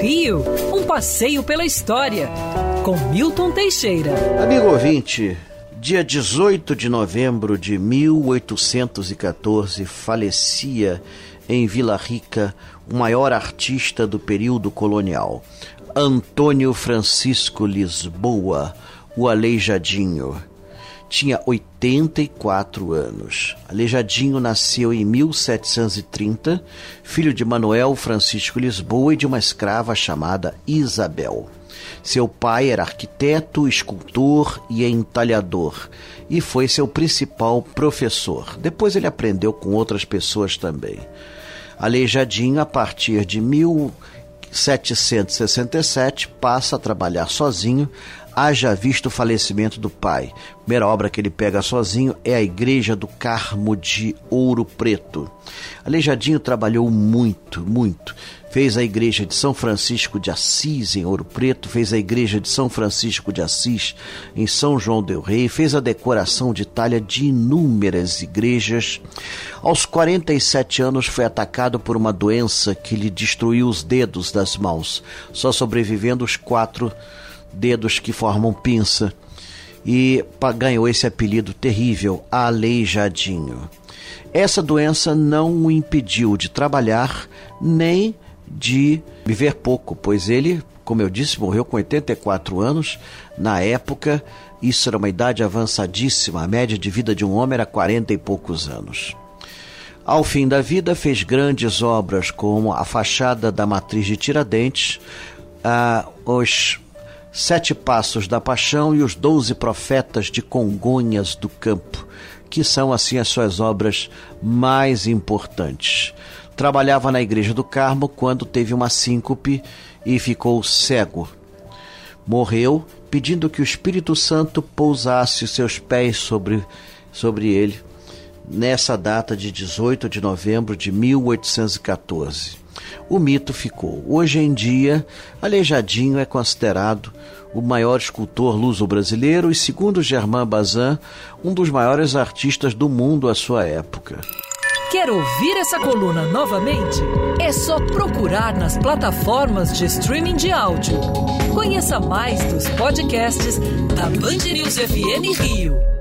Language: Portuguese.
Rio, um passeio pela história, com Milton Teixeira. Amigo ouvinte, dia 18 de novembro de 1814 falecia em Vila Rica o maior artista do período colonial, Antônio Francisco Lisboa, o Aleijadinho tinha 84 anos. Aleijadinho nasceu em 1730, filho de Manuel Francisco Lisboa e de uma escrava chamada Isabel. Seu pai era arquiteto, escultor e entalhador, e foi seu principal professor. Depois ele aprendeu com outras pessoas também. Aleijadinho, a partir de 1767, passa a trabalhar sozinho, haja visto o falecimento do pai. A primeira obra que ele pega sozinho é a Igreja do Carmo de Ouro Preto. Aleijadinho trabalhou muito, muito. Fez a igreja de São Francisco de Assis em Ouro Preto, fez a igreja de São Francisco de Assis em São João del Rei, fez a decoração de talha de inúmeras igrejas. Aos 47 anos foi atacado por uma doença que lhe destruiu os dedos das mãos, só sobrevivendo os quatro dedos que formam pinça, e ganhou esse apelido terrível, Aleijadinho. Essa doença não o impediu de trabalhar nem de viver pouco, pois ele, como eu disse, morreu com 84 anos. Na época, isso era uma idade avançadíssima, a média de vida de um homem era 40 e poucos anos. Ao fim da vida, fez grandes obras como a fachada da Matriz de Tiradentes, os Sete Passos da Paixão e os Doze Profetas de Congonhas do Campo, que são assim as suas obras mais importantes. Trabalhava na Igreja do Carmo quando teve uma síncope e ficou cego. Morreu pedindo que o Espírito Santo pousasse seus pés sobre, sobre ele nessa data de 18 de novembro de 1814 o mito ficou. Hoje em dia, Aleijadinho é considerado o maior escultor luso-brasileiro e, segundo Germain Bazin, um dos maiores artistas do mundo à sua época. Quer ouvir essa coluna novamente? É só procurar nas plataformas de streaming de áudio. Conheça mais dos podcasts da Band News FM Rio.